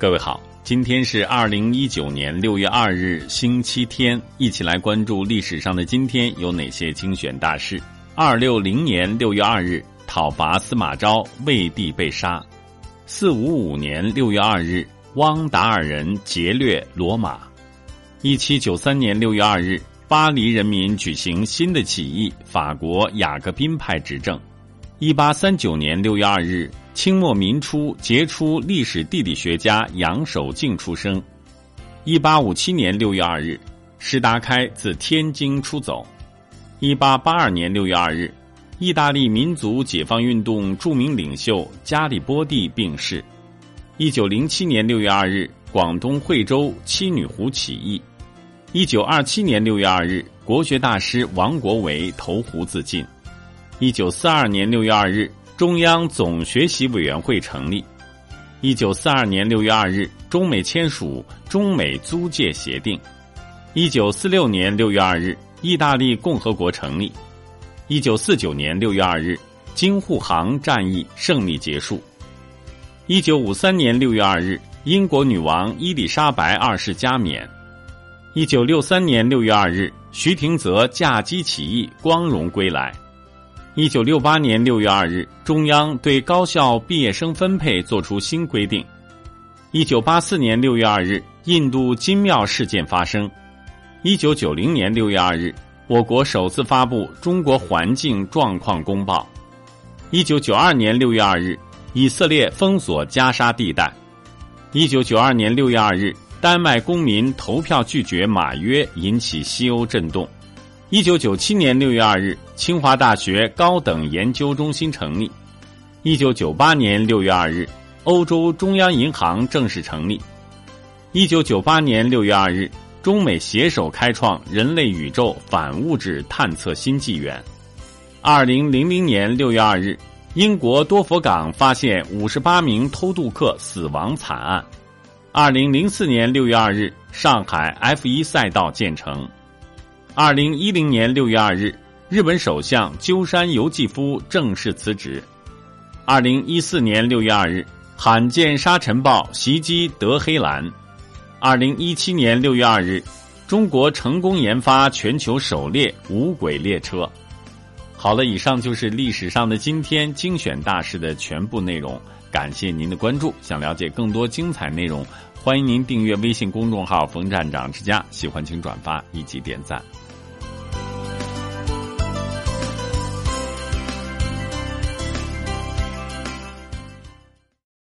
各位好，今天是二零一九年六月二日，星期天，一起来关注历史上的今天有哪些精选大事。二六零年六月二日，讨伐司马昭，魏帝被杀。四五五年六月二日，汪达尔人劫掠罗马。一七九三年六月二日，巴黎人民举行新的起义，法国雅各宾派执政。一八三九年六月二日。清末民初杰出历史地理学家杨守敬出生。一八五七年六月二日，石达开自天津出走。一八八二年六月二日，意大利民族解放运动著名领袖加里波第病逝。一九零七年六月二日，广东惠州七女湖起义。一九二七年六月二日，国学大师王国维投湖自尽。一九四二年六月二日。中央总学习委员会成立。一九四二年六月二日，中美签署中美租借协定。一九四六年六月二日，意大利共和国成立。一九四九年六月二日，京沪杭战役胜利结束。一九五三年六月二日，英国女王伊丽莎白二世加冕。一九六三年六月二日，徐廷泽驾机起义，光荣归来。一九六八年六月二日，中央对高校毕业生分配作出新规定。一九八四年六月二日，印度金庙事件发生。一九九零年六月二日，我国首次发布《中国环境状况公报》。一九九二年六月二日，以色列封锁加沙地带。一九九二年六月二日，丹麦公民投票拒绝马约，引起西欧震动。一九九七年六月二日，清华大学高等研究中心成立。一九九八年六月二日，欧洲中央银行正式成立。一九九八年六月二日，中美携手开创人类宇宙反物质探测新纪元。二零零零年六月二日，英国多佛港发现五十八名偷渡客死亡惨案。二零零四年六月二日，上海 F 一赛道建成。二零一零年六月二日，日本首相鸠山由纪夫正式辞职。二零一四年六月二日，罕见沙尘暴袭击德黑兰。二零一七年六月二日，中国成功研发全球首列无轨列车。好了，以上就是历史上的今天精选大事的全部内容。感谢您的关注。想了解更多精彩内容，欢迎您订阅微信公众号“冯站长之家”。喜欢请转发以及点赞。